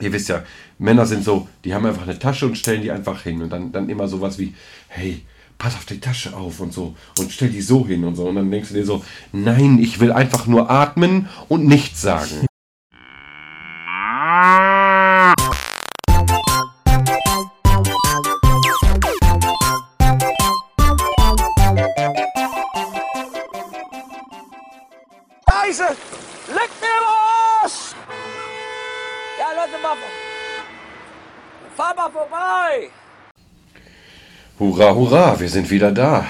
ihr wisst ja, Männer sind so, die haben einfach eine Tasche und stellen die einfach hin. Und dann, dann immer sowas wie, hey, pass auf die Tasche auf und so. Und stell die so hin und so. Und dann denkst du dir so, nein, ich will einfach nur atmen und nichts sagen. Hurra, hurra, wir sind wieder da.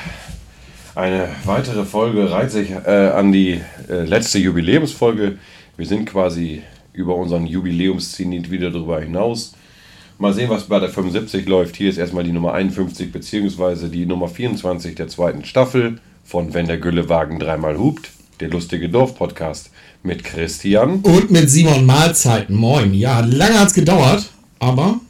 Eine weitere Folge reiht sich äh, an die äh, letzte Jubiläumsfolge. Wir sind quasi über unseren Jubiläumszenit wieder darüber hinaus. Mal sehen, was bei der 75 läuft. Hier ist erstmal die Nummer 51 beziehungsweise die Nummer 24 der zweiten Staffel von Wenn der Güllewagen dreimal hupt, der lustige Dorf-Podcast mit Christian. Und mit Simon Mahlzeiten. Moin. Ja, lange hat es gedauert, aber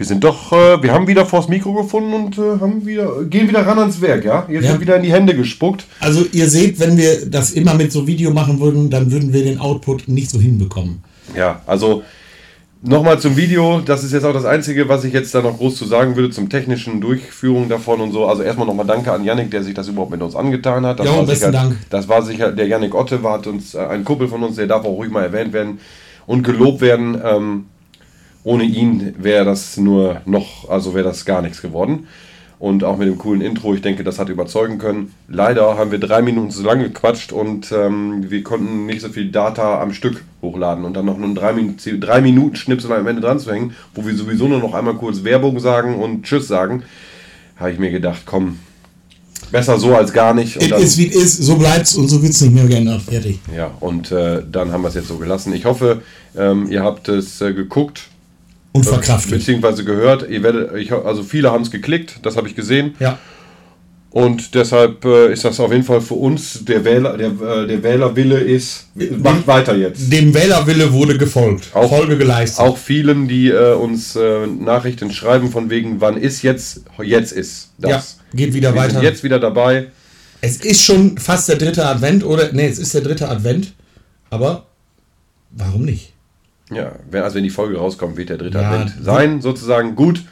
Wir sind doch, äh, wir haben wieder vors Mikro gefunden und äh, haben wieder, gehen wieder ran ans Werk, ja? Jetzt Ja. wird wieder in die Hände gespuckt. also ihr seht, wenn wir das immer mit so Video machen würden, dann würden wir den Output nicht so hinbekommen. Ja, also nochmal zum Video. Das ist jetzt auch das Einzige, was ich jetzt da noch groß zu sagen würde zum technischen Durchführung davon und so. Also erstmal nochmal Danke an Yannick, der sich das überhaupt mit uns angetan hat. Das war besten sicher, Dank. Das war sicher, der Yannick Otte war hat uns äh, ein Kumpel von uns, der darf auch ruhig mal erwähnt werden und gelobt werden. Ähm, ohne ihn wäre das nur noch, also wäre das gar nichts geworden. Und auch mit dem coolen Intro, ich denke, das hat überzeugen können. Leider haben wir drei Minuten zu lange gequatscht und ähm, wir konnten nicht so viel Data am Stück hochladen und dann noch einen drei, Min drei Minuten Schnipsel am Ende dran zu hängen, wo wir sowieso nur noch einmal kurz Werbung sagen und Tschüss sagen, habe ich mir gedacht, komm, besser so als gar nicht. Und Es dann- ist wie es ist, so bleibt's und so wird's nicht mehr geändert. Fertig. ja, und äh, dann haben wir es jetzt so gelassen. Ich hoffe, ähm, ihr habt es äh, geguckt, Und verkraftet. beziehungsweise gehört. Ihr werdet, ich, also viele haben es geklickt, das habe ich gesehen. Ja. Und deshalb äh, ist das auf jeden Fall für uns der Wähler, der, äh, der Wählerwille ist, macht weiter jetzt. Dem Wählerwille wurde gefolgt. Auch- Folge geleistet. Auch vielen, die äh, uns äh, Nachrichten schreiben von wegen, wann ist jetzt, jetzt ist das. Ja, geht wieder Wir weiter. jetzt wieder dabei. Es ist schon fast der dritte Advent, oder? Nee, es ist der dritte Advent. Aber warum nicht? Ja, wenn, also wenn die Folge rauskommt, wird der dritte Ja, Advent sein, sozusagen. Gut,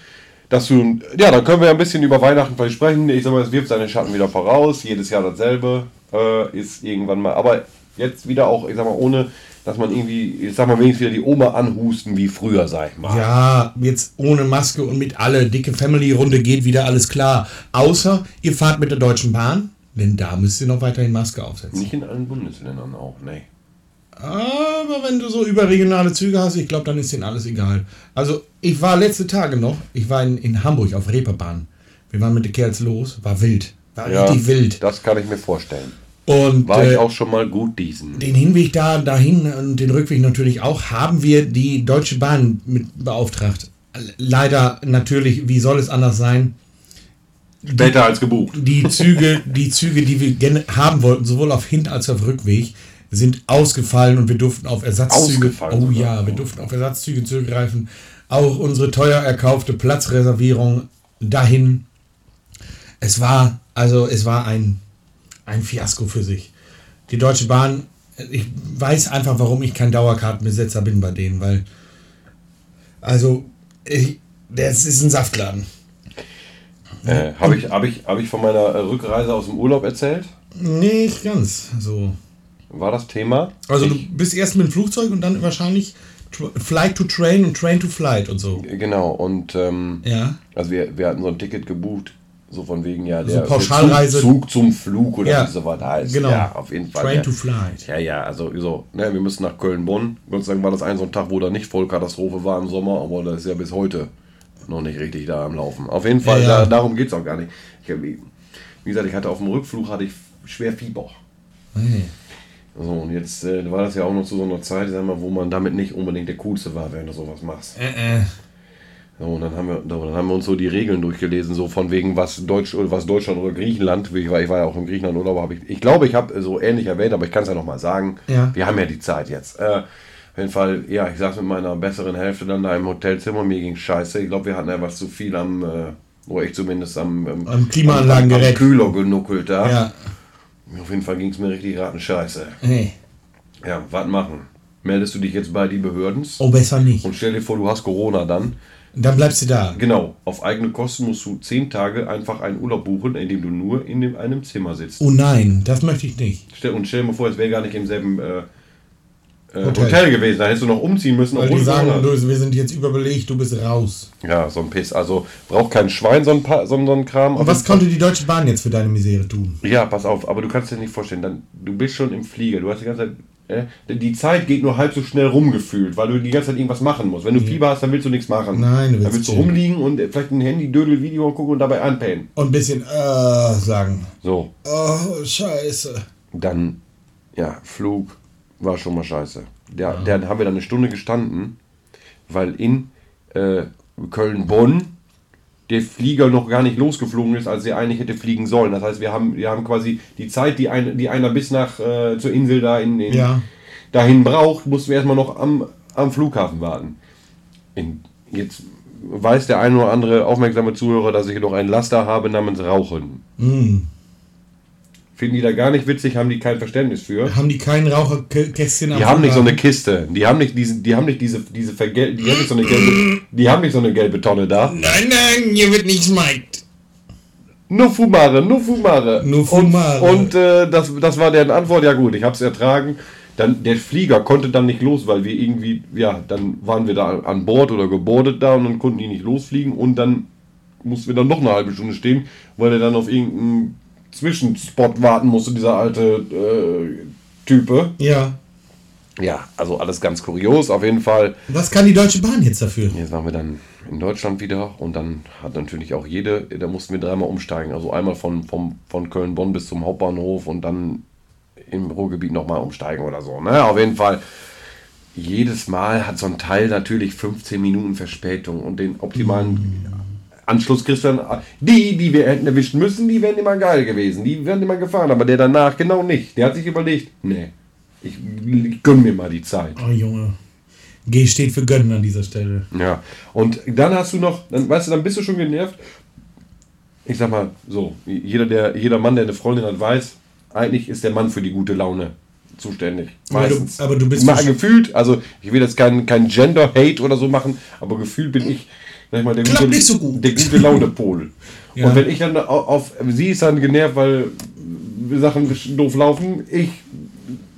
dass du, ja, dann können wir ein bisschen über Weihnachten vielleicht sprechen. Ich sag mal, es wirft seine Schatten wieder voraus. Jedes Jahr dasselbe äh, ist irgendwann mal, aber jetzt wieder auch, ich sag mal, ohne, dass man irgendwie, ich sag mal, wenigstens wieder die Oma anhusten wie früher, sag ich mal. Ja, jetzt ohne Maske und mit alle dicke Family-Runde geht wieder alles klar. Außer ihr fahrt mit der Deutschen Bahn, denn da müsst ihr noch weiterhin Maske aufsetzen. Nicht in allen Bundesländern auch, nee. Aber wenn du so überregionale Züge hast, ich glaube, dann ist denen alles egal. Also, ich war letzte Tage noch, ich war in, in Hamburg auf Reeperbahn. Wir waren mit den Kerls los, war wild. War Ja, richtig wild. das kann ich mir vorstellen. Und War äh, ich auch schon mal gut diesen. den Hinweg da dahin und den Rückweg natürlich auch, haben wir die Deutsche Bahn mit beauftragt. Leider natürlich, wie soll es anders sein? Später als gebucht. Die Züge, die Züge, die wir gerne haben wollten, sowohl auf Hin- als auch auf Rückweg, sind ausgefallen und wir durften auf Ersatzzüge. Oh sogar. ja, wir durften auf Ersatzzüge zurückgreifen. Auch unsere teuer erkaufte Platzreservierung dahin. Es war, also es war ein, ein Fiasko für sich. Die Deutsche Bahn, ich weiß einfach, warum ich kein Dauerkartenbesetzer bin bei denen, weil, also, ich, das ist ein Saftladen. Äh, Habe ich, hab ich, hab ich von meiner Rückreise aus dem Urlaub erzählt? Nicht ganz so. War das Thema? Also ich, du bist erst mit dem Flugzeug und dann wahrscheinlich Flight to Train und Train to Flight und so. Genau, und ähm, Ja. also wir, wir hatten so ein Ticket gebucht, so von wegen, ja, der Pauschalreise. Zug, Zug zum Flug oder Ja, wie so was heißt. genau. Ja, auf jeden Fall. Train ja. to Flight. Ja, ja, also so, ne, wir müssen nach Köln-Bonn. Gott sei Dank war das ein so ein Tag, wo da nicht Vollkatastrophe war im Sommer, aber das ist ja bis heute noch nicht richtig da am Laufen. Auf jeden Fall, Ja. Da, darum geht es auch gar nicht. Ich, wie gesagt, ich hatte auf dem Rückflug hatte ich schwer Fieber. Hey. So, und jetzt äh, war das ja auch noch zu so einer Zeit, sag mal, wo man damit nicht unbedingt der Coolste war, wenn du sowas machst. Äh, äh. So, und dann haben, wir, dann haben wir uns so die Regeln durchgelesen, so von wegen, was, Deutsch, oder was Deutschland oder Griechenland, ich war, ich war ja auch in Griechenland Urlaub, habe ich, ich glaube, ich habe so ähnlich erwähnt, aber ich kann es ja nochmal sagen. Ja. Wir haben ja die Zeit jetzt. Äh, auf jeden Fall, ja, ich saß mit meiner besseren Hälfte dann da im Hotelzimmer, mir ging scheiße. Ich glaube, wir hatten etwas zu viel am, äh, oder ich zumindest am, ähm, Am Klimaanlagengerät. am, am Kühler genuckelt da. Ja. Auf jeden Fall ging es mir richtig raten scheiße. Hey. Ja, was machen? meldest du dich jetzt bei die Behörden Oh, besser nicht. und stell dir vor, du hast Corona dann. Dann bleibst du da. Genau, auf eigene Kosten musst du zehn Tage einfach einen Urlaub buchen, in dem du nur in dem, einem Zimmer sitzt. Oh nein, das möchte ich nicht. Stell, und stell dir mal vor, es wäre gar nicht im selben äh, äh, Hotel. Hotel. gewesen. Da hättest du noch umziehen müssen. Weil die sagen, du, wir sind jetzt überbelegt, du bist raus. Ja, so ein Piss. Also braucht kein Schwein so ein, pa so, so ein Kram. Und was konnte die Deutsche Bahn jetzt für deine Misere tun? Ja, pass auf, aber du kannst dir nicht vorstellen, dann, du bist schon im Flieger, du hast die ganze Zeit, äh, die Zeit geht nur halb so schnell rumgefühlt, weil du die ganze Zeit irgendwas machen musst. Wenn du Fieber hast, dann willst du nichts machen. Nein, du willst Dann willst du chillen. rumliegen und äh, vielleicht ein Handy, Dödel, Video gucken und dabei einpennen. Und ein bisschen äh, sagen. So, Oh, scheiße. dann, ja, Flug war schon mal scheiße. Der, der haben wir dann eine Stunde gestanden, weil in äh, Köln-Bonn der Flieger noch gar nicht losgeflogen ist, als er eigentlich hätte fliegen sollen. Das heißt, wir haben, wir haben quasi die Zeit, die, ein, die einer bis nach äh, zur Insel da in, in, Ja. dahin braucht, mussten wir erstmal noch am, am Flughafen warten. In, jetzt weiß der eine oder andere aufmerksame Zuhörer, dass ich noch einen Laster habe namens Rauchen. Mm. Finden die da gar nicht witzig, haben die kein Verständnis für. Haben die kein Raucherkästchen Die haben nicht so eine? Kiste. Die haben nicht diese, die haben nicht diese, diese vergel die haben nicht so eine gelbe, die haben nicht so eine gelbe Tonne da. Nein, nein, hier wird nicht smiked. Nur Fumare, nur Fumare. Nur Fumare. Und, und äh, das, das war deren Antwort. Ja gut, ich habe es ertragen. Dann der Flieger konnte dann nicht los, weil wir irgendwie, ja, dann waren wir da an Bord oder gebordet da und dann konnten die nicht losfliegen und dann mussten wir dann noch eine halbe Stunde stehen, weil er dann auf irgendeinen Zwischenspot warten musste, dieser alte äh, Type. Ja. Ja, also alles ganz kurios auf jeden Fall. Was kann die Deutsche Bahn jetzt dafür? Jetzt waren wir dann in Deutschland wieder und dann hat natürlich auch jede, da mussten wir dreimal umsteigen. Also einmal von, vom, von Köln-Bonn bis zum Hauptbahnhof und dann im Ruhrgebiet nochmal umsteigen oder so. Ne? Auf jeden Fall, jedes Mal hat so ein Teil natürlich 15 Minuten Verspätung und den optimalen Anschluss kriegst du dann. Die, die wir hätten erwischen müssen, die wären immer geil gewesen. Die wären immer gefahren, aber der danach genau nicht. Der hat sich überlegt, nee, ich, ich gönn mir mal die Zeit. Oh, Junge. G steht für gönnen an dieser Stelle. Ja, und dann hast du noch, dann weißt du, dann bist du schon genervt. Ich sag mal so, jeder, der, jeder Mann, der eine Freundin hat, weiß, eigentlich ist der Mann für die gute Laune zuständig. Aber du- Meistens. aber du bist mal gefühlt, also ich will jetzt kein, kein Gender-Hate oder so machen, aber gefühlt bin ich, sag ich mal, der Klappt gute, nicht so gut. der gute Laune-Pol. Ja. Und wenn ich dann au- auf, sie ist dann genervt, weil Sachen doof laufen, ich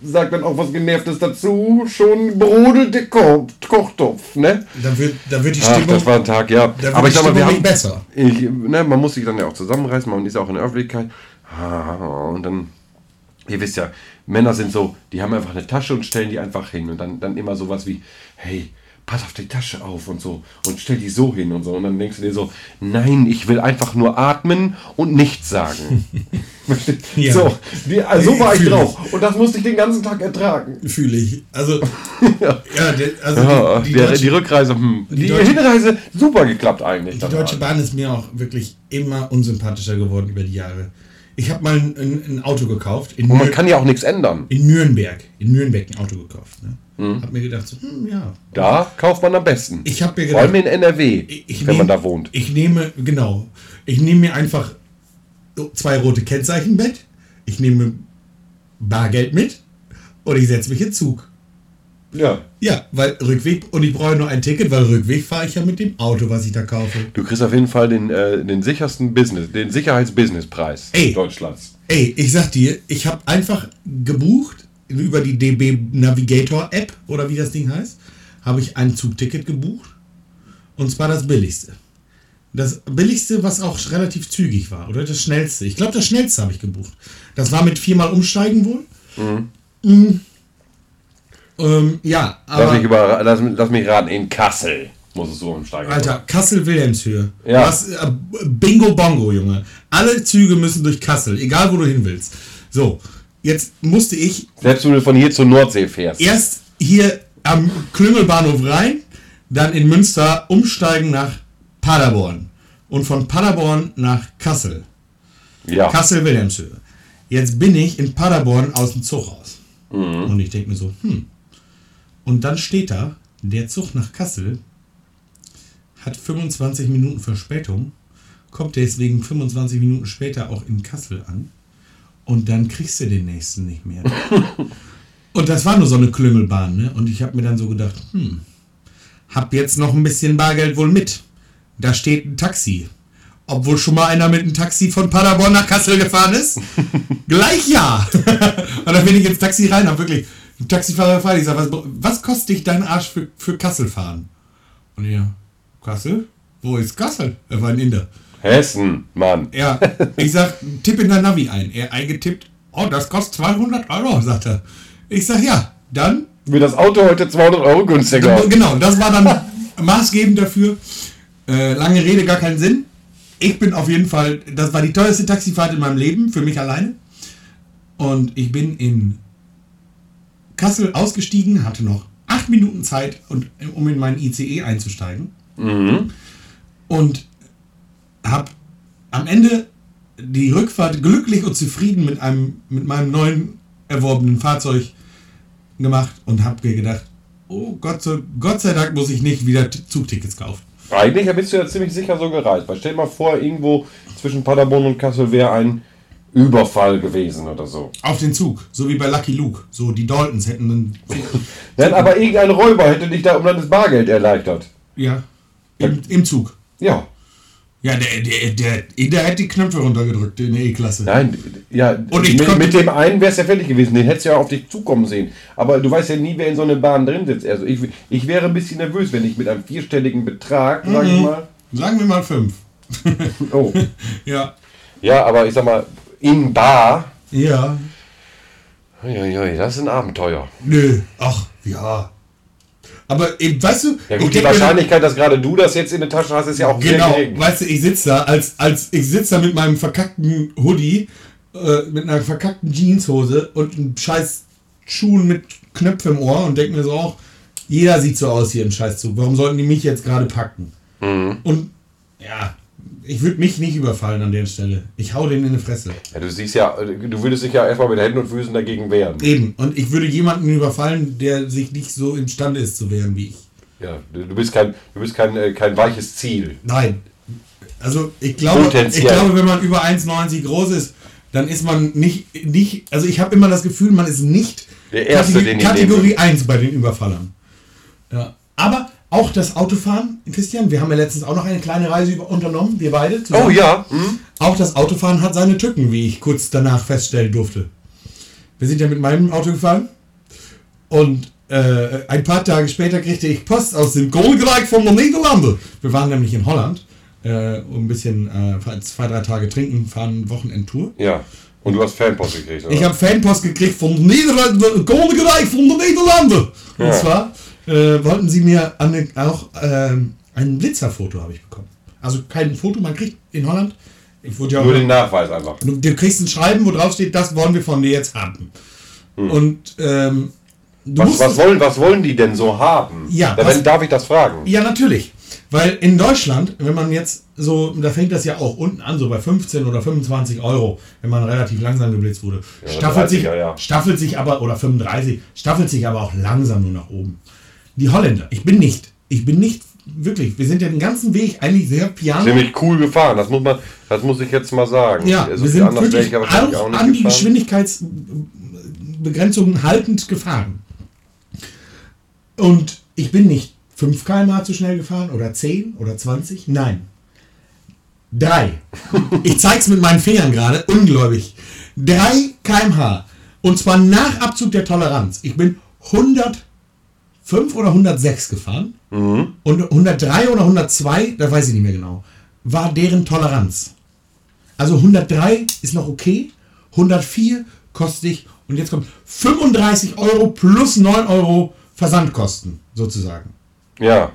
sag dann auch was Genervtes dazu, schon brodelt der Ko Kochtopf, ne? Da wird, da wird die Ach, Stimmung, das war ein Tag, ja. Aber ich sag mal, wir haben, besser. ich, ne, man muss sich dann ja auch zusammenreißen, man ist ja auch in der Öffentlichkeit. Und dann, ihr wisst ja, Männer sind so, die haben einfach eine Tasche und stellen die einfach hin. Und dann, dann immer sowas wie, hey, pass auf die Tasche auf und so. Und stell die so hin und so. Und dann denkst du dir so, nein, ich will einfach nur atmen und nichts sagen. Ja. So, die, also so war ich Fühl ich. drauf. Und das musste ich den ganzen Tag ertragen. Fühle ich. Also, ja, der, also Ja, die, die, der, Deutsche, die Rückreise, hm. die, Deutsche- Hinreise super geklappt eigentlich. die Deutsche Bahn ist mir auch wirklich immer unsympathischer geworden über die Jahre. Ich habe mal ein, ein, ein Auto gekauft in, Und man kann ja auch nichts ändern. in Nürnberg. In Nürnberg ein Auto gekauft. Ne? Mhm. Hab mir gedacht, so, hm, ja. Da kauft man am besten. Ich habe mir Vor allem gedacht, in NRW, ich wenn man nehm- da wohnt. Ich nehme, genau, ich nehme mir einfach zwei rote Kennzeichen mit, ich nehme Bargeld mit und ich setze mich in Zug. Ja. Ja, weil Rückweg, und ich brauche nur ein Ticket, weil Rückweg fahre ich ja mit dem Auto, was ich da kaufe. Du kriegst auf jeden Fall den, äh, den sichersten Business, den Sicherheitsbusinesspreis. Deutschlands. Ey, ich sag dir, ich habe einfach gebucht über die DB Navigator App oder wie das Ding heißt, habe ich ein Zugticket gebucht und zwar das billigste. Das billigste, was auch relativ zügig war oder das schnellste. Ich glaube, das schnellste habe ich gebucht. Das war mit viermal umsteigen wohl. Mhm. Ähm, ja, Lass mich, aber über, lass, lass mich raten, in Kassel muss es so umsteigen. Alter, Kassel-Wilhelmshöhe. Ja. Was, äh, Bingo Bongo, Junge. Alle Züge müssen durch Kassel, egal wo du hin willst. So, jetzt musste ich Selbst wenn du von hier zur Nordsee fährst. erst hier am Klüngelbahnhof rein, dann in Münster umsteigen nach Paderborn und von Paderborn nach Kassel. Ja. Kassel-Wilhelmshöhe. Jetzt bin ich in Paderborn aus dem Zug raus. Und ich denke mir so, hm. Und dann steht da, der Zug nach Kassel hat 25 Minuten Verspätung, kommt deswegen 25 Minuten später auch in Kassel an und dann kriegst du den nächsten nicht mehr. Und das war nur so eine Klüngelbahn, ne? Und ich habe mir dann so gedacht, hm, hab jetzt noch ein bisschen Bargeld wohl mit. Da steht ein Taxi. Obwohl schon mal einer mit einem Taxi von Paderborn nach Kassel gefahren ist. Gleich ja. und dann bin ich ins Taxi rein, hab wirklich ein Taxifahrer gefragt. Ich sag, was, was kostet dich dein Arsch für, für Kassel fahren? Und er, Kassel? Wo ist Kassel? Er war ein Inder. Hessen, Mann. Ja, ich sag, tipp in dein Navi ein. Er eingetippt, oh, das kostet 200 Euro, sagt er. Ich sag, ja, dann. Wird das Auto heute 200 Euro günstiger. Genau, das war dann maßgebend dafür. Äh, lange Rede, gar keinen Sinn. Ich bin auf jeden Fall, das war die teuerste Taxifahrt in meinem Leben, für mich alleine. Und ich bin in Kassel ausgestiegen, hatte noch acht Minuten Zeit, und, um in meinen ICE einzusteigen. Und habe am Ende die Rückfahrt glücklich und zufrieden mit, einem, mit meinem neuen erworbenen Fahrzeug gemacht und habe mir gedacht, oh Gott sei, Gott sei Dank muss ich nicht wieder Zugtickets kaufen. Eigentlich bist du ja ziemlich sicher so gereist. Weil stell dir mal vor, irgendwo zwischen Paderborn und Kassel wäre ein Überfall gewesen oder so. Auf den Zug, so wie bei Lucky Luke. So die Daltons hätten dann. Nein, aber irgendein Räuber hätte dich da um das Bargeld erleichtert. Ja. Im, im Zug. Ja. Ja, der, der, der, der hat die Knöpfe runtergedrückt in der E-Klasse. Nein, ja, Und ich mit, mit dem einen wäre es ja fertig gewesen, den hättest du ja auf dich zukommen sehen. Aber du weißt ja nie, wer in so einer Bahn drin sitzt. Also ich, ich wäre ein bisschen nervös, wenn ich mit einem vierstelligen Betrag, sag Mhm. ich mal. Sagen wir mal fünf. Oh. Ja. Ja, aber ich sag mal, in Bar. Ja. Uiuiui, das ist ein Abenteuer. Nö. Ach, ja. Aber eben, weißt du, Ja gut, die Wahrscheinlichkeit, dass gerade du das jetzt in der Tasche hast, ist ja auch Genau, sehr gering. weißt du, ich sitze da, als, als ich sitze da mit meinem verkackten Hoodie, äh, mit einer verkackten Jeanshose und einem scheiß Schuhen mit Knöpfen im Ohr und denke mir so auch, jeder sieht so aus hier im Scheißzug. Warum sollten die mich jetzt gerade packen? Mhm. Und ja, ich würde mich nicht überfallen an der Stelle. Ich hau den in die Fresse. Ja, du siehst ja, du würdest dich ja erstmal mit Händen und Füßen dagegen wehren. Eben. Und ich würde jemanden überfallen, der sich nicht so imstande ist zu wehren wie ich. Ja, du bist kein, du bist kein, äh, kein weiches Ziel. Nein. Also ich glaube, ich glaube, wenn man über 1,90 groß ist, dann ist man nicht, nicht also ich habe immer das Gefühl, man ist nicht Der Erste, Kategor- Kategorie nehme. 1 bei den Überfallern. Ja. Aber auch das Autofahren, Christian, wir haben ja letztens auch noch eine kleine Reise über unternommen, wir beide zusammen. Oh ja. Hm? Auch das Autofahren hat seine Tücken, wie ich kurz danach feststellen durfte. Wir sind ja mit meinem Auto gefahren und äh, ein paar Tage später kriegte ich Post aus dem Koninkrijk von den Niederlanden. Wir waren nämlich in Holland, äh, um ein bisschen äh, zwei, drei Tage trinken, fahren Wochenendtour. Ja. Und du hast Fanpost gekriegt, oder? Ich habe Fanpost gekriegt vom Niederlande, Königreich von den Niederlanden. Und Ja. zwar äh, wollten sie mir an, auch ähm, ein Blitzerfoto habe ich bekommen. Also kein Foto, man kriegt in Holland. Ich wurde ja Nur den Nachweis einfach. Du, du kriegst ein Schreiben, wo drauf steht, das wollen wir von dir jetzt haben. Und ähm, Was, was, wollen, was wollen die denn so haben? Ja, Da, was- darf ich das fragen? Ja, natürlich. Weil in Deutschland, wenn man jetzt so, da fängt das ja auch unten an, so bei 15 oder 25 Euro, wenn man relativ langsam geblitzt wurde. Ja, staffelt, sich, 30er, ja. staffelt sich aber, oder 35, staffelt sich aber auch langsam nur nach oben. Die Holländer, ich bin nicht, ich bin nicht wirklich, wir sind ja den ganzen Weg eigentlich sehr piano. Ziemlich cool gefahren, das muss man, das muss ich jetzt mal sagen. Ja, So wir sind wirklich auch, auch nicht an die gefahren. Geschwindigkeitsbegrenzungen haltend gefahren. Und ich bin nicht 5 km/h zu schnell gefahren oder 10 oder 20. Nein. Drei. Ich zeig's mit meinen Fingern gerade, ungläubig. 3 km/h. Und zwar nach Abzug der Toleranz. Ich bin 105 oder 106 gefahren. Und 103 oder 102, da weiß ich nicht mehr genau, war deren Toleranz. Also 103 ist noch okay, 104 kostet ich, und jetzt kommt 35 Euro plus 9 Euro Versandkosten, sozusagen. Ja,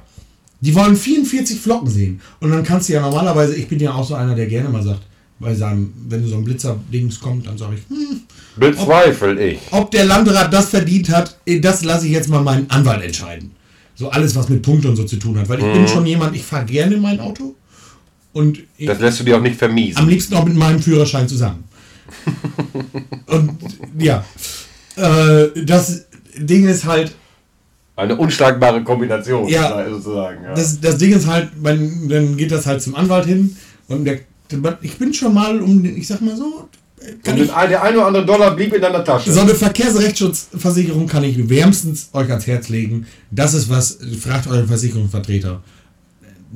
Die wollen 44 Flocken sehen. Und dann kannst du ja normalerweise, ich bin ja auch so einer, der gerne mal sagt, bei seinem, wenn so ein Blitzer-Dings kommt, dann sage ich, hm, bezweifle ich. ob der Landrat das verdient hat, eh, das lasse ich jetzt mal meinen Anwalt entscheiden. So alles, was mit Punkten und so zu tun hat. Weil ich bin schon jemand, ich fahre gerne mein Auto. Und ich, Das lässt du dir auch nicht vermiesen. am liebsten auch mit meinem Führerschein zusammen. und ja, äh, das Ding ist halt, Eine unschlagbare Kombination, Ja. sozusagen. Ja. das, das Ding ist halt, man, dann geht das halt zum Anwalt hin und der, ich bin schon mal um, den- ich sag mal so, kann ich, der ein oder andere Dollar blieb in deiner Tasche. so eine Verkehrsrechtsschutzversicherung kann ich wärmstens euch ans Herz legen. Das ist was, fragt euren Versicherungsvertreter.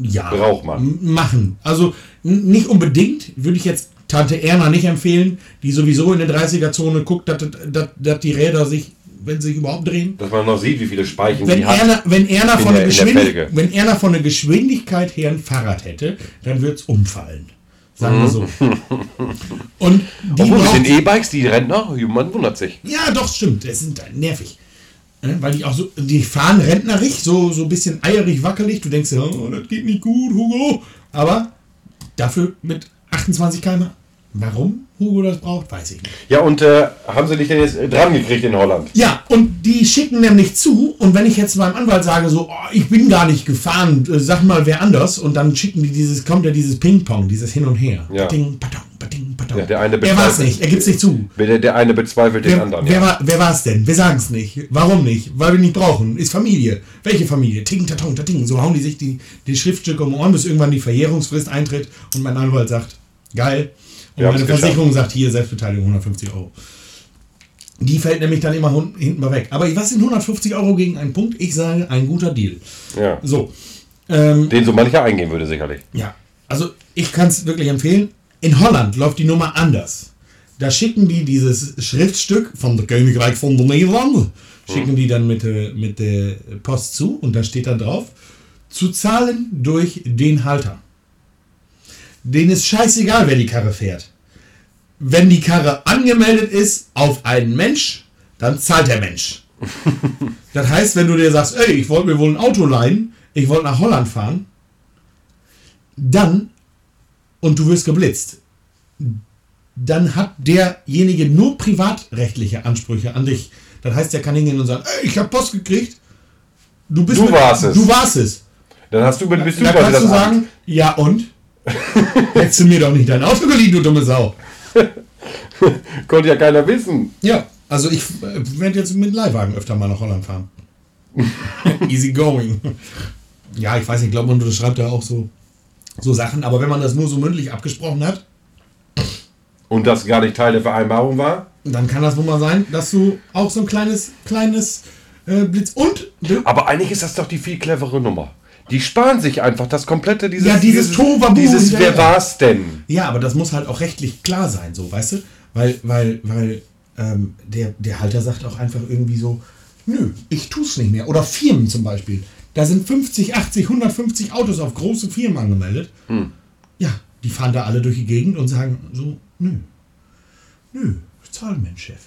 Ja. Braucht man. Machen. Also nicht unbedingt, würde ich jetzt Tante Erna nicht empfehlen, die sowieso in der 30er-Zone guckt, dass, dass, dass die Räder sich, wenn sie sich überhaupt drehen. Dass man noch sieht, wie viele Speichen Wenn die hat. Erna, wenn, Erna von der- der wenn Erna von der Geschwindigkeit her ein Fahrrad hätte, dann würde es umfallen. Sagen wir so. Und die Obwohl braucht- den E-Bikes, die Rentner, man wundert sich. ja, doch, stimmt. Das sind nervig. Ne, Weil die auch so, die fahren rentnerig, so, so ein bisschen eierig, wackelig. Du denkst, dir, oh, das geht nicht gut, Hugo. Aber dafür mit 28 km. Warum Hugo das braucht, weiß ich nicht. Ja, und äh, haben sie dich denn jetzt äh, dran gekriegt in Holland? Ja, und die schicken nämlich zu. Und wenn ich jetzt meinem Anwalt sage, so, oh, ich bin gar nicht gefahren, äh, sag mal wer anders. Und dann schicken die dieses, kommt ja dieses Ping-Pong, dieses Hin und Her. Ja. Patting, patong, patting, patong. Ja, der eine er war es nicht, er gibt es nicht zu. Der, der eine bezweifelt den Wer, anderen. wer, ja. war, wer war es denn? Wir sagen es nicht. Warum nicht? Weil wir nicht brauchen. Ist Familie. Welche Familie? Ting, tatong, tating. So hauen die sich die, die Schriftstücke um Ohren, bis irgendwann die Verjährungsfrist eintritt und mein Anwalt sagt, geil. Und meine. Versicherung sagt, hier, Selbstbeteiligung 150 Euro. Die fällt nämlich dann immer hinten mal weg. Aber was sind 150 Euro gegen einen Punkt? Ich sage, ein guter Deal. ja. So. Ähm, Den so mancher eingehen würde, sicherlich. ja, also ich kann es wirklich empfehlen. In Holland läuft die Nummer anders. Da schicken die dieses Schriftstück von der Königreich von der Niederlande, schicken die dann mit, der- mit der Post zu und da steht dann drauf, zu zahlen durch den Halter. Denen ist scheißegal, wer die Karre fährt. Wenn die Karre angemeldet ist auf einen Mensch, dann zahlt der Mensch. das heißt, wenn du dir sagst, ey, ich wollte mir wohl ein Auto leihen, ich wollte nach Holland fahren, dann, und du wirst geblitzt, dann hat derjenige nur privatrechtliche Ansprüche an dich. Das heißt, der kann hingehen und sagen, ey, ich habe Post gekriegt. Du, bist Du mit- warst es. Du warst es. Dann hast du, bist du Da quasi kannst du sagen, ja und? Hättest du mir doch nicht dein Auto geliehen, du dumme Sau. Konnte ja keiner wissen. Ja, also ich äh, werde jetzt mit Leihwagen öfter mal nach Holland fahren. Easy going. Ja, ich weiß nicht, ich glaube, man schreibt da auch so, so Sachen, aber wenn man das nur so mündlich abgesprochen hat, Und das gar nicht Teil der Vereinbarung war. dann kann das wohl mal sein, dass du auch so ein kleines, kleines äh, Blitz und Aber eigentlich ist das doch die viel clevere Nummer. Die sparen sich einfach das komplette dieses Ja, dieses Dieses hinterher. wer war's denn? Ja, aber das muss halt auch rechtlich klar sein, so, weißt du? Weil, weil, weil ähm, der, der Halter sagt auch einfach irgendwie so, nö, ich tu's nicht mehr. Oder Firmen zum Beispiel. Da sind 50, 80, 150 Autos auf große Firmen angemeldet. Ja, die fahren da alle durch die Gegend und sagen so, nö, nö, ich zahle mein Chef.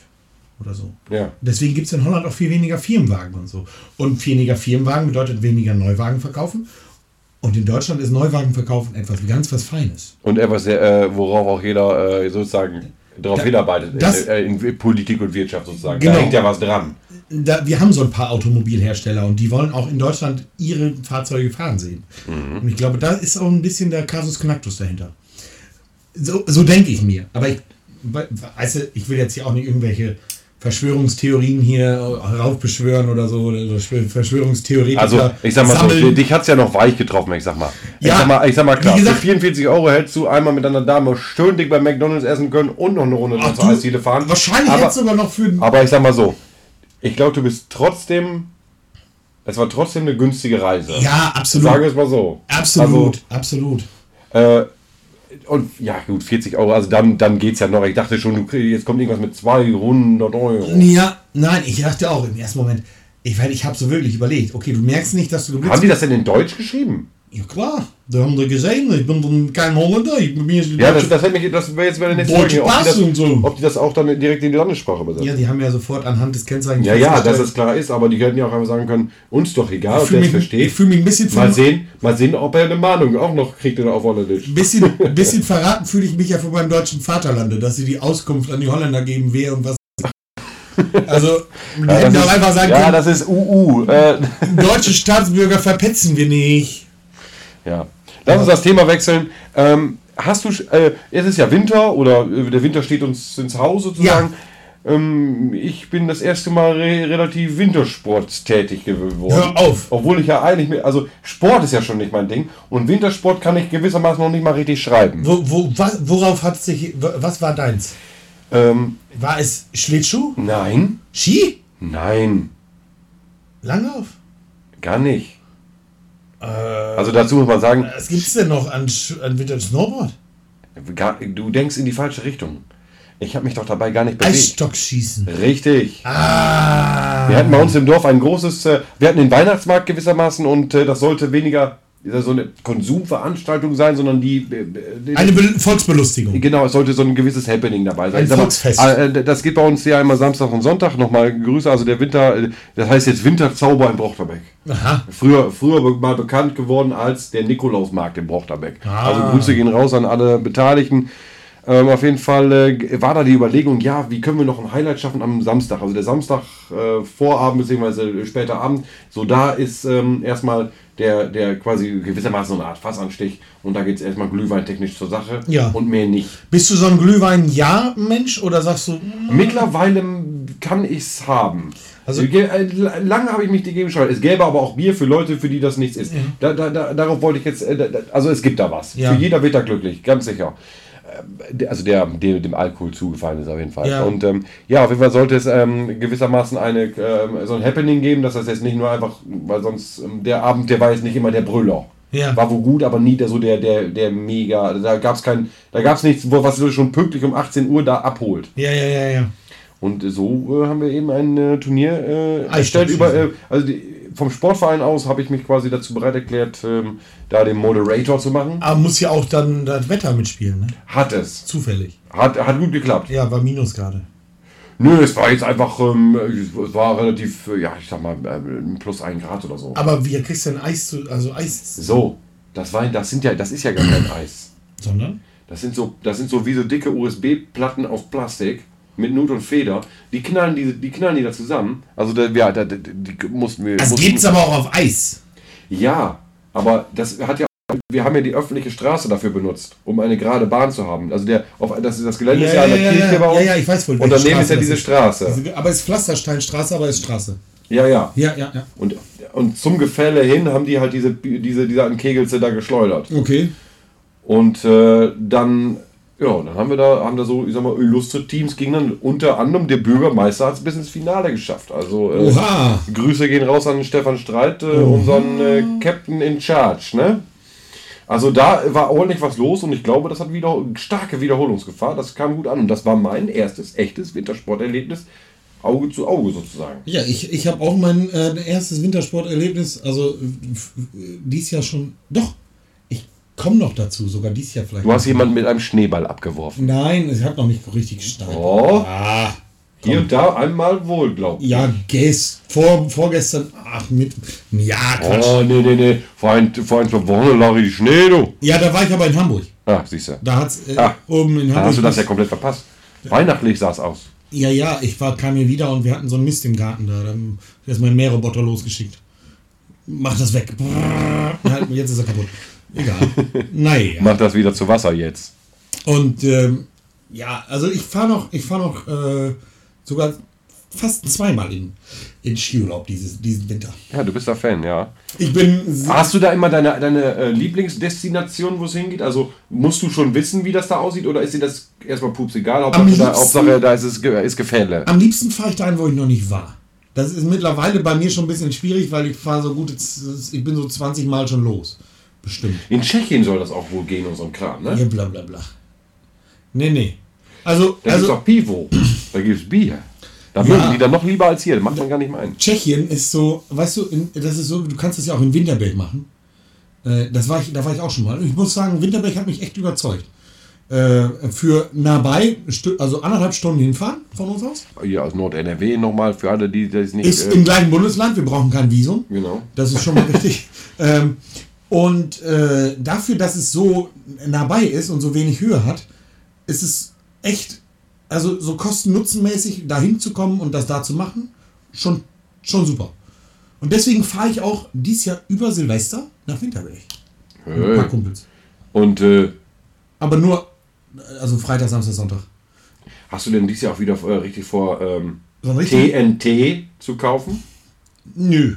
Oder so. Ja. Deswegen gibt es in Holland auch viel weniger Firmenwagen und so. Und weniger Firmenwagen bedeutet weniger Neuwagen verkaufen. Und in Deutschland ist Neuwagen verkaufen etwas ganz was Feines. Und etwas, äh, worauf auch jeder äh, sozusagen darauf Da- hinarbeitet. das- in, äh, in Politik und Wirtschaft sozusagen. Genau. Da hängt ja was dran. Da, wir haben so ein paar Automobilhersteller und die wollen auch in Deutschland ihre Fahrzeuge fahren sehen. Und ich glaube, da ist auch ein bisschen der Kasus Knacktus dahinter. So, so denke ich mir. Aber ich, du, ich will jetzt hier auch nicht irgendwelche Verschwörungstheorien hier raufbeschwören oder so. Oder so Verschwör- Verschwörungstheoretiker. Also, ich sag mal so, sammeln. dich hat's ja noch weich getroffen, ich sag mal. Ich Ja, sag mal, ich sag mal klar, gesagt- für 44 Euro hättest du einmal mit einer Dame schön dick bei McDonalds essen können und noch eine Runde Ach, zur Eisdiele fahren. Wahrscheinlich aber, jetzt sogar noch für. aber ich sag mal so, ich glaube, du bist trotzdem, es war trotzdem eine günstige Reise. Ja, absolut. Sagen wir es mal so. Absolut, absolut. Also, äh, und ja, gut, 40 Euro, also dann, dann geht's ja noch. Ich dachte schon, du kriegst, jetzt kommt irgendwas mit 200 Euro. Ja, nein, ich dachte auch im ersten Moment, ich, ich habe so wirklich überlegt, okay, du merkst nicht, dass du geblitzt Haben die das denn in Deutsch geschrieben? Ja klar, da haben die gesehen, ich bin dann kein Holländer, ich bin mir Ja, das, das, hätte mich, das wäre jetzt meine nächste Deutsche Frage, ob die, das, und so. ob die das auch dann direkt in die Landessprache übersetzen. ja, die haben ja sofort anhand des Kennzeichens Ja, ja, dass es klar ist, aber die könnten ja auch einfach sagen können, uns doch egal, ob fühle der es mich, ich versteht. fühl mich ein bisschen, Mal sehen, mal sehen, ob er eine Mahnung auch noch kriegt oder auf Holländisch. bisschen, bisschen verraten fühle ich mich ja von meinem deutschen Vaterlande, dass sie die Auskunft an die Holländer geben, wer und was. Also, die Ja, hätten auch einfach sagen ja, können, das ist UU. Äh, deutsche Staatsbürger verpetzen wir nicht. Ja. Lass uns das Thema wechseln. Ähm, hast du, äh, es ist ja Winter oder äh, der Winter steht uns ins Haus sozusagen. Ähm, ich bin das erste Mal re relativ Wintersport tätig geworden. Hör auf. Obwohl ich ja eigentlich, mit, also Sport ist ja schon nicht mein Ding und Wintersport kann ich gewissermaßen noch nicht mal richtig schreiben. Wo, wo, was, worauf hat sich, was war deins? Ähm, War es Schlittschuh? nein, Ski? nein, Langlauf? gar nicht. Äh, Also dazu muss man sagen, was gibt's denn noch an, an Winter Snowboard? gar, du denkst in die falsche Richtung. Ich habe mich doch dabei gar nicht bewegt. Eisstockschießen. Richtig. Ah. Wir hatten bei uns im Dorf ein großes, äh, wir hatten den Weihnachtsmarkt gewissermaßen und äh, das sollte weniger so eine Konsumveranstaltung sein, sondern die, äh, die Eine Be Volksbelustigung. Genau, es sollte so ein gewisses Happening dabei sein. Ein Volksfest. äh, Das geht bei uns ja immer Samstag und Sonntag. Nochmal Grüße. Also der Winter, äh, das heißt jetzt Winterzauber in Brochterbeck. Aha. Früher, früher mal bekannt geworden als der Nikolausmarkt in Brochterbeck. Ah. Also Grüße gehen raus an alle Beteiligten. Ähm, auf jeden Fall äh, war da die Überlegung, ja, wie können wir noch ein Highlight schaffen am Samstag? Also der Samstag äh, Vorabend bzw. später Abend. So da ist ähm, erstmal der, der quasi gewissermaßen so eine Art Fassanstich und da geht es erstmal glühweintechnisch zur Sache Ja. und mehr nicht. Bist du so ein Glühwein-Ja-Mensch oder sagst du, mm, Mittlerweile kann ich es haben. Also- Also, lange habe ich mich dagegen geschaut. Es gäbe aber auch Bier für Leute, für die das nichts ist. Da, da, da, darauf wollte ich jetzt. äh, Also es gibt da was. Ja. Für jeder wird da glücklich, ganz sicher. Der- Also der, der dem Alkohol zugefallen ist auf jeden Fall. Ja. Und ähm, ja, auf jeden Fall sollte es ähm, gewissermaßen eine, ähm, so ein Happening geben, dass das jetzt nicht nur einfach, weil sonst ähm, der Abend, der war jetzt nicht immer der Brüller. Ja. War wohl gut, aber nie der, so der, der, der mega. also Da gab es kein, da gab es nichts, wo, was du schon pünktlich um 18 Uhr da abholt. ja, ja, ja, ja. Und so äh, haben wir eben ein äh, Turnier äh, erstellt. Über, äh, also die, vom Sportverein aus habe ich mich quasi dazu bereit erklärt, ähm, da den Moderator zu machen. Aber muss ja auch dann das Wetter mitspielen, ne? Hat es. Zufällig. Hat, hat gut geklappt. Ja, war Minus gerade. Nö, es war jetzt einfach, ähm, es war relativ, ja, ich sag mal, ähm, plus ein Grad oder so. Aber wie kriegst du denn Eis zu, also Eis, So, das war, das sind ja, das ist ja gar kein Eis. sondern? Das sind so, das sind so wie so dicke USB-Platten aus Plastik mit Nut und Feder. Die knallen die, die knallen die da zusammen. Also da, ja, da, die, mussten wir. Das mussten, gibt's aber auch auf Eis. Ja, aber das hat ja. Wir haben ja die öffentliche Straße dafür benutzt, um eine gerade Bahn zu haben. Also der, auf, das, das Gelände ist ja an der Kirche bei uns. ja, ja, ich weiß wohl. Und daneben ist ja diese Straße. Diese- Aber es ist Pflastersteinstraße, aber es ist Straße. Ja, ja. Ja, ja, ja. Und, und zum Gefälle hin haben die halt diese, diese, diese alten Kegelze da geschleudert. Okay. Und äh, dann, ja, dann haben wir da, haben da so, ich sag mal, illustre Teams gegen dann unter anderem der Bürgermeister hat es bis ins Finale geschafft. Also äh. Grüße gehen raus an Stefan Streit, äh, unseren äh, Captain in Charge, ne? Also da war ordentlich was los und ich glaube, das hat wieder starke Wiederholungsgefahr. Das kam gut an und das war mein erstes echtes Wintersporterlebnis, Auge zu Auge sozusagen. Ja, ich, ich habe auch mein äh, erstes Wintersporterlebnis, also dies Jahr schon. Doch, ich komme noch dazu, sogar dies Jahr vielleicht. Du hast jemanden mit einem Schneeball abgeworfen. Nein, es hat noch nicht richtig gestartet. Oh. Ah, Hier und da einmal wohl, glaub ich. ja, gest, vor, vorgestern, ach, mit. Ja, Quatsch. Oh, nee, nee, nee. Vor ein, vor ein paar Wochen lag ich Schnee, du. Ja, da war ich aber in Hamburg. Ah, siehst du. Da hat's äh, Ah, oben in Da Hamburg. hast du das ja komplett verpasst. Weihnachtlich sah es aus. Ja, ja, ich war, kam hier wieder und wir hatten so einen Mist im Garten da. Dann ist mein Mähroboter losgeschickt. Mach das weg. Ja, jetzt ist er kaputt. Egal. Naja. Mach das wieder zu Wasser jetzt. Und ähm, ja, also ich fahre noch, ich fahre noch äh, sogar fast zweimal in, in Skiurlaub dieses, diesen Winter. Ja, du bist da Fan, ja. Ich bin Hast du da immer deine, deine äh, Lieblingsdestination, wo es hingeht? Also musst du schon wissen, wie das da aussieht oder ist dir das erstmal pups egal? Hauptsache, da, Hauptsache da ist es ist Gefälle. am liebsten fahre ich dahin, wo ich noch nicht war. Das ist mittlerweile bei mir schon ein bisschen schwierig, weil ich fahre so gut, ich bin so 20 Mal schon los. Bestimmt. In Tschechien soll das auch wohl gehen und so ein Kram, ne? Ja, bla bla bla. Nee, nee. Also, Da also gibt's auch Pivo. Da gibt's Bier. Da Ja. mögen die dann noch lieber als hier. Das macht man gar nicht mehr ein. Tschechien ist so, weißt du, in, das ist so, du kannst das ja auch in Winterberg machen. Äh, das war ich, da war ich auch schon mal. Ich muss sagen, Winterberg hat mich echt überzeugt. Äh, für nah bei, also anderthalb Stunden hinfahren von uns aus. Hier aus Nord-NRW nochmal für alle, die das nicht. Ist äh, im gleichen Bundesland, wir brauchen kein Visum. genau. Das ist schon mal richtig. Ähm, und äh, dafür, dass es so nah bei ist und so wenig Höhe hat, ist es echt, also so kosten-nutzenmäßig dahin zu kommen und das da zu machen, schon, schon super. Und deswegen fahre ich auch dieses Jahr über Silvester nach Winterberg. Mit ein paar Hey. Kumpels. Und äh, Aber nur, also Freitag, Samstag, Sonntag. hast du denn dieses Jahr auch wieder äh, richtig vor, ähm, So richtig- TNT zu kaufen? Nö.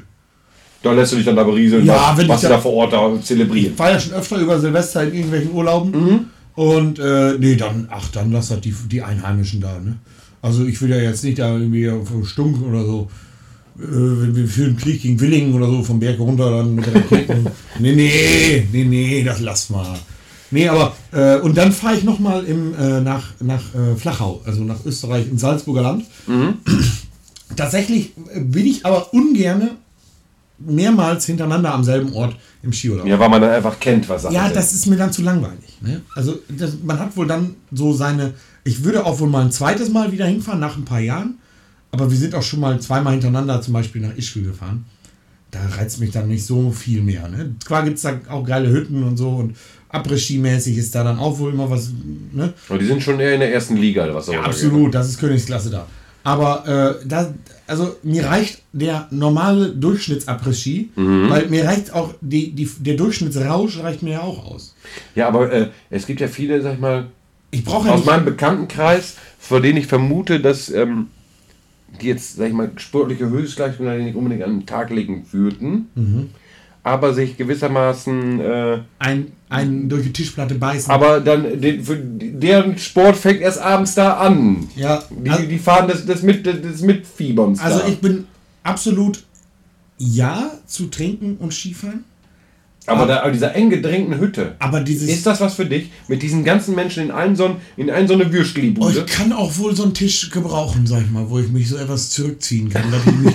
Da lässt du dich dann da berieseln, Ja, was, wenn was ich sie da- vor Ort da Ich zelebrieren. war ja schon öfter über Silvester in irgendwelchen Urlauben. Und äh, nee, dann, ach, dann lass das die, die Einheimischen da, ne? Also ich will ja jetzt nicht da irgendwie auf Stunk oder so. Äh, wenn wir führen Krieg gegen Willingen oder so vom Berg runter dann mit Raketen. nee, nee, nee, nee, das lass mal. Nee, aber äh, und dann fahre ich nochmal äh, nach, nach äh, Flachau, also nach Österreich, im Salzburger Land. Tatsächlich bin ich aber ungerne mehrmals hintereinander am selben Ort im Skiurlaub. Ja, weil man dann einfach kennt, was Sachen Ja, das ist mir dann zu langweilig. Ne? Also das, man hat wohl dann so seine. Ich würde auch wohl mal ein zweites Mal wieder hinfahren nach ein paar Jahren. Aber wir sind auch schon mal zweimal hintereinander zum Beispiel nach Ischgl gefahren. Da reizt mich dann nicht so viel mehr. Ne? Zwar gibt es da auch geile Hütten und so und Après-Ski-mäßig ist da dann auch wohl immer was. Ne? Aber die sind schon eher in der ersten Liga, was Ja, absolut, das ist Königsklasse da. Aber äh, da, also mir reicht der normale Durchschnitts-Après-Ski, weil mir reicht auch die, die, der Durchschnittsrausch reicht mir ja auch aus. Ja, aber äh, es gibt ja viele, sag ich mal, Ich ja aus nicht, meinem Bekanntenkreis, vor denen ich vermute, dass ähm, die jetzt, sag ich mal, sportliche Höchstleistung nicht unbedingt an den Tag legen würden, Mhm. Aber sich gewissermaßen, äh, ein, ein durch die Tischplatte beißen. aber dann, den, für deren Sport fängt erst abends da an. ja, Die, also, die fahren des, des, mit, des Mitfieberns also da. ich bin absolut ja zu trinken und Skifahren, aber, da, aber dieser eng gedrängten Hütte, aber dieses ist das was für dich? Mit diesen ganzen Menschen in, einen so, ein- in einen so eine Oh, Würstlibude? ich kann auch wohl so einen Tisch gebrauchen, sag ich mal, wo ich mich so etwas zurückziehen kann. Mich,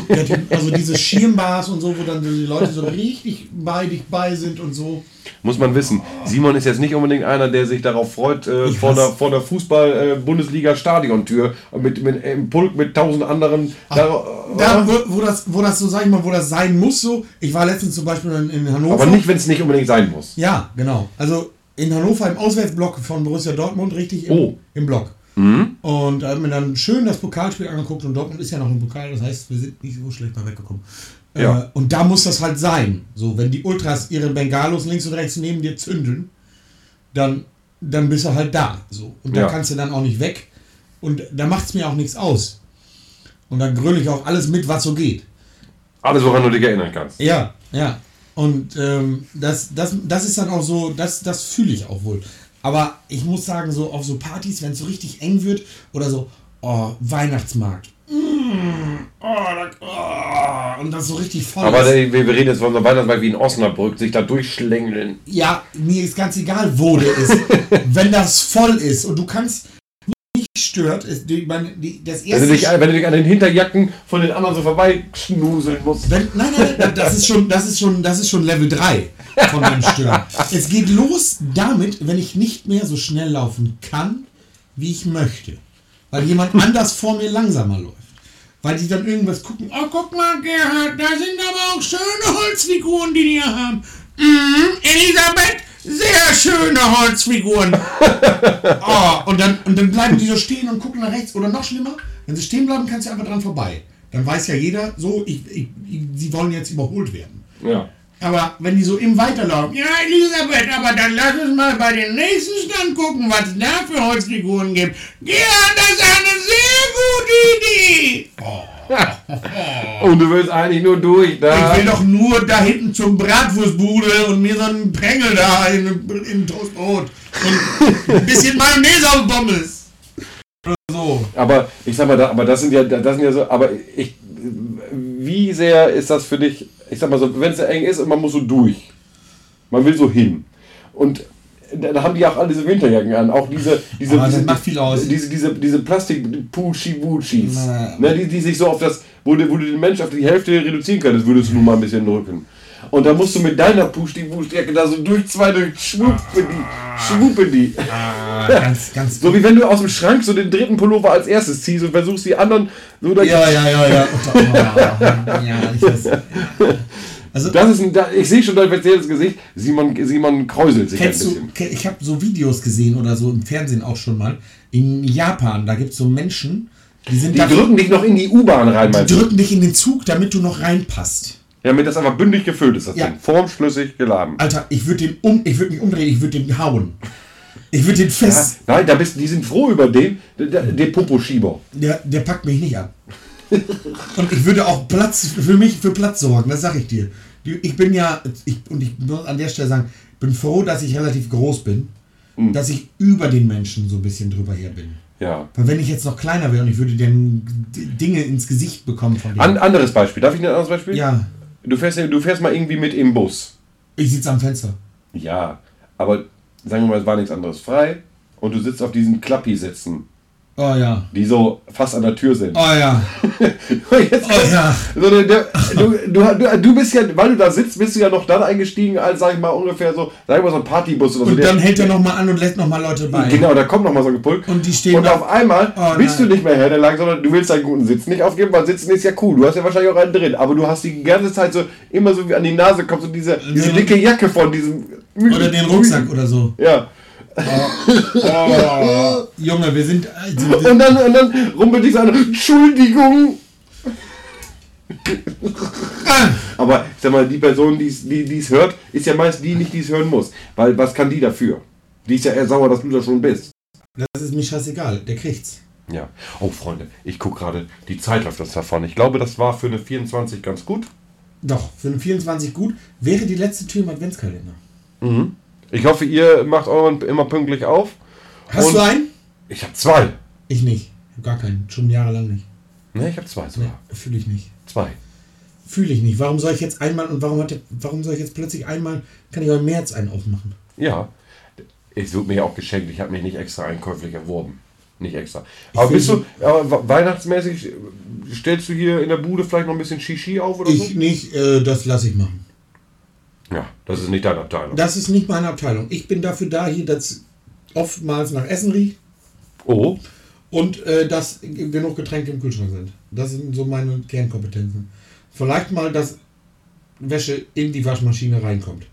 also diese Schirmbars und so, wo dann die Leute so richtig bei dich bei sind und so. Muss man wissen. Simon ist jetzt nicht unbedingt einer, der sich darauf freut, äh, vor, der, vor der Fußball-Bundesliga-Stadiontür mit, mit im Pulk mit tausend anderen. Da, Da, wo, wo, das, wo das so, sag ich mal, wo das sein muss, so. Ich war letztens zum Beispiel in, in Hannover. aber nicht, wenn es nicht unbedingt sein muss. Ja, genau. Also in Hannover im Auswärtsblock von Borussia Dortmund, richtig im, Oh. im Block. Und da haben wir dann schön das Pokalspiel angeguckt und Dortmund ist ja noch im Pokal, das heißt, wir sind nicht so schlecht mal weggekommen. Ja. Äh, und da muss das halt sein. So, wenn die Ultras ihre Bengalos links und rechts neben dir zündeln, dann, dann bist du halt da. So. Und da Ja. kannst du dann auch nicht weg. Und da macht es mir auch nichts aus. Und dann gröle ich auch alles mit, was so geht. Alles, woran du dich erinnern kannst. Ja, ja. Und ähm, das, das, das ist dann auch so, das, das fühle ich auch wohl. Aber ich muss sagen, so auf so Partys, wenn es so richtig eng wird oder so, oh, Weihnachtsmarkt. Mm, oh, oh, und das so richtig voll Aber ist. wir reden jetzt von so Weihnachtsmarkt wie in Osnabrück, sich da durchschlängeln. Ja, mir ist ganz egal, wo der ist. wenn das voll ist und du kannst nicht stört, ist meine, die, das Wenn erste du, dich, wenn du dich an den Hinterjacken von den anderen so vorbeischnuseln musst. Wenn, nein, nein, nein, das ist schon, das ist schon, das ist schon Level 3 von meinem Stören. Es geht los damit, wenn ich nicht mehr so schnell laufen kann, wie ich möchte. Weil jemand anders vor mir langsamer läuft. Weil die dann irgendwas gucken, oh, guck mal, Gerhard, da sind aber auch schöne Holzfiguren, die die hier haben. Mhm, Elisabeth, sehr schöne Holzfiguren. oh, und, dann, und dann bleiben die so stehen und gucken nach rechts. Oder noch schlimmer, wenn sie stehen bleiben, kannst du einfach dran vorbei. Dann weiß ja jeder, so, ich, ich, ich, sie wollen jetzt überholt werden. Ja. Aber wenn die so im Weiterlaufen, ja, Elisabeth, aber dann lass uns mal bei den nächsten Stand gucken, was es da für Holzfiguren gibt. Ja, das ist eine sehr gute Idee. Und du willst eigentlich nur durch da. Ich will doch nur da hinten zum Bratwurstbude und mir so einen Prängel da in, in Toastbrot und ein bisschen Mayonnaise auf Pommes. Oder so. Aber ich sag mal, da, aber das sind ja, das sind ja so, aber ich, wie sehr ist das für dich, ich sag mal so, wenn es so eng ist und man muss so durch, man will so hin und da haben die auch alle diese Winterjacken an, auch diese, diese, das diese, macht viel aus. diese, diese, diese plastik pushi wuchis Na. ne, die, die sich so auf das, wo du, wo du den Mensch auf die Hälfte reduzieren könntest, würdest du nun mal ein bisschen drücken. Und da musst du mit deiner pushi jacke da so durch zwei, durch schwuppen die, schwuppen die. Ah, ganz, ganz. So wie wenn du aus dem Schrank so den dritten Pullover als erstes ziehst und versuchst die anderen so da Ja, ja, ja, ja. Oh, ja, ich weiß. Also, Das ist ein, ich sehe schon dein verzerrtes Gesicht. Simon, Simon kräuselt sich Kennst ein du, bisschen. ke- ich habe so Videos gesehen oder so im Fernsehen auch schon mal. In Japan, da gibt es so Menschen, die sind Die drücken dich noch in die U-Bahn rein, die du? drücken dich in den Zug, damit du noch reinpasst. Ja, damit das einfach bündig gefüllt ist, das Ja. Ding. Formschlüssig geladen. Alter, ich würde den um, ich würde mich umdrehen, ich würde den hauen. Ich würde den Ja, fest, nein, da bist, die sind froh über den, der, der Popo-Schieber. der, der packt mich nicht an. Und ich würde auch Platz für mich für Platz sorgen, das sag ich dir. Ich bin ja, ich, und ich muss an der Stelle sagen, bin froh, dass ich relativ groß bin. dass ich über den Menschen so ein bisschen drüber her bin. Ja. Weil wenn ich jetzt noch kleiner wäre und ich würde den D- Dinge ins Gesicht bekommen von dir. An, anderes Beispiel. Darf ich ein anderes Beispiel? ja, Du fährst, du fährst mal irgendwie mit im Bus. ich sitze am Fenster. Ja, aber sagen wir mal, es war nichts anderes frei und du sitzt auf diesen Klappi-Sitzen, Oh ja. die so fast an der Tür sind. Oh ja. Jetzt, Oh ja. so, der, der, du, du, du, bist ja, weil du da sitzt, bist du ja noch dann eingestiegen, als, sag ich mal, ungefähr so, sag ich mal, so ein Partybus oder so. Und der- dann hält er nochmal an und lässt nochmal Leute bei. Genau, da kommt noch mal so ein Gepulk. Und die stehen Und da- auf einmal Oh, bist nein. du nicht mehr Herr der Lage, sondern du willst deinen guten Sitz nicht aufgeben, weil Sitzen ist ja cool. Du hast ja wahrscheinlich auch einen drin, aber du hast die ganze Zeit so immer so wie an die Nase kommt so diese, diese dicke Jacke von diesem. Oder den Rucksack oder so. Ja. Oh, Junge, wir sind. Also, Und dann, und dann rumpelt dich so eine Entschuldigung. Aber ich sag mal, die Person, die es die, die's hört, ist ja meist die nicht, die es hören muss. Weil was kann die dafür? Die ist ja eher sauer, dass du da schon bist. das ist mir scheißegal. Der kriegt's. Ja. Oh, Freunde, ich gucke gerade, die Zeit läuft uns davon. Ich glaube, das war für eine 24 ganz gut. Doch, für einen 24 gut. Wäre die letzte Tür im Adventskalender. Ich hoffe, ihr macht euren immer pünktlich auf. Hast Und- du einen? Ich habe zwei. Ich nicht. Ich hab gar keinen. Schon jahrelang nicht. Ne, ich habe zwei Nee, sogar. fühle ich nicht. Zwei. Fühle ich nicht. Warum soll ich jetzt einmal und warum hat der, warum soll ich jetzt plötzlich einmal, kann ich auch im März einen aufmachen? Ja. Es wird mir ja auch geschenkt. Ich habe mich nicht extra einkäuflich erworben. Nicht extra. Ich Aber bist du, so- aber we- weihnachtsmäßig, äh, stellst du hier in der Bude vielleicht noch ein bisschen Shishi auf oder Ich nicht, äh, das lasse ich machen. Ja, das ist nicht deine Abteilung. Das ist nicht meine Abteilung. Ich bin dafür da, hier, dass oftmals nach Essen riecht Oh, und äh, dass genug Getränke im Kühlschrank sind. Das sind so meine Kernkompetenzen. Vielleicht mal, dass Wäsche in die Waschmaschine reinkommt.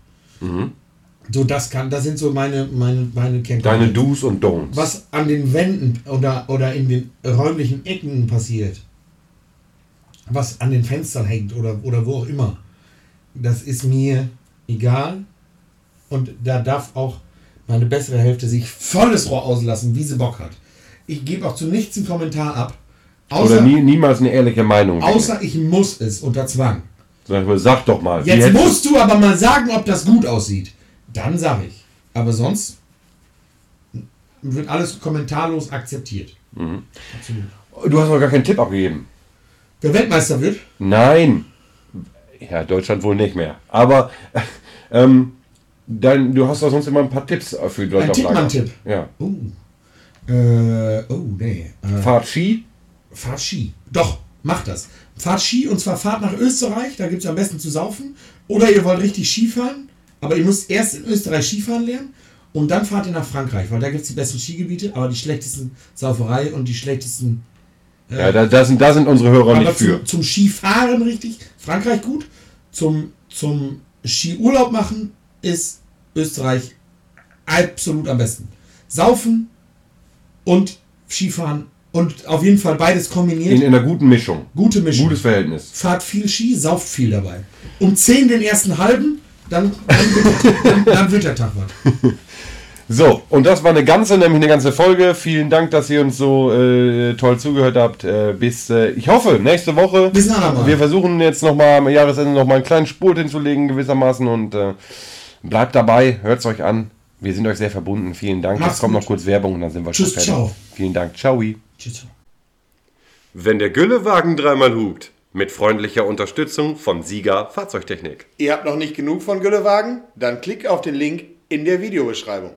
So, das kann, das sind so meine, meine, meine Kernkompetenzen. deine Do's und Don'ts. was an den Wänden oder, oder in den räumlichen Ecken passiert, was an den Fenstern hängt oder, oder wo auch immer, das ist mir egal. Und da darf auch meine bessere Hälfte sich volles Rohr auslassen, wie sie Bock hat. Ich gebe auch zu nichts einen Kommentar ab. Außer, Oder nie, niemals eine ehrliche Meinung. außer ich muss es unter Zwang. Sag, mal, sag doch mal. Jetzt musst du aber mal sagen, ob das gut aussieht. Dann sage ich. Aber sonst wird alles kommentarlos akzeptiert. Absolut. Du hast noch gar keinen Tipp abgegeben. Wer Weltmeister wird? Nein. Ja, Deutschland wohl nicht mehr. Aber ähm, dann, du hast doch sonst immer ein paar Tipps für die Leute Ein Tipp, Lager. ein Tipp. Ja. Oh. Äh, oh, nee. Äh, Fahrt Ski. fahrt Ski. Doch, macht das. Fahrt Ski und zwar fahrt nach Österreich, da gibt es am besten zu saufen. Oder ihr wollt richtig Skifahren, aber ihr müsst erst in Österreich Skifahren lernen und dann fahrt ihr nach Frankreich, weil da gibt es die besten Skigebiete, aber die schlechtesten Sauferei und die schlechtesten Ja, da, da, sind, da sind unsere Hörer Aber nicht für. zum, zum Skifahren richtig, Frankreich gut. Zum, zum Skiurlaub machen ist Österreich absolut am besten. Saufen und Skifahren und auf jeden Fall beides kombiniert. In, in einer guten Mischung. Gute Mischung. Gutes Verhältnis. Fahrt viel Ski, sauft viel dabei. Um 10 den ersten halben, dann, dann, wird, dann, dann wird der Tag was. So, und das war eine ganze, nämlich eine ganze Folge. Vielen Dank, dass ihr uns so äh, toll zugehört habt. Äh, bis, äh, ich hoffe, nächste Woche. Bis andermal. Wir versuchen jetzt nochmal am Jahresende nochmal einen kleinen Spurt hinzulegen, gewissermaßen. Und äh, bleibt dabei, hört es euch an. Wir sind euch sehr verbunden. Vielen Dank. Macht's Jetzt kommt gut. noch kurz Werbung und dann sind wir Tschüss, schon fertig. ciao. Vielen Dank. Ciao. Tschüss. Wenn der Güllewagen dreimal hupt. Mit freundlicher Unterstützung von Sieger Fahrzeugtechnik. Ihr habt noch nicht genug von Güllewagen? Dann klickt auf den Link in der Videobeschreibung.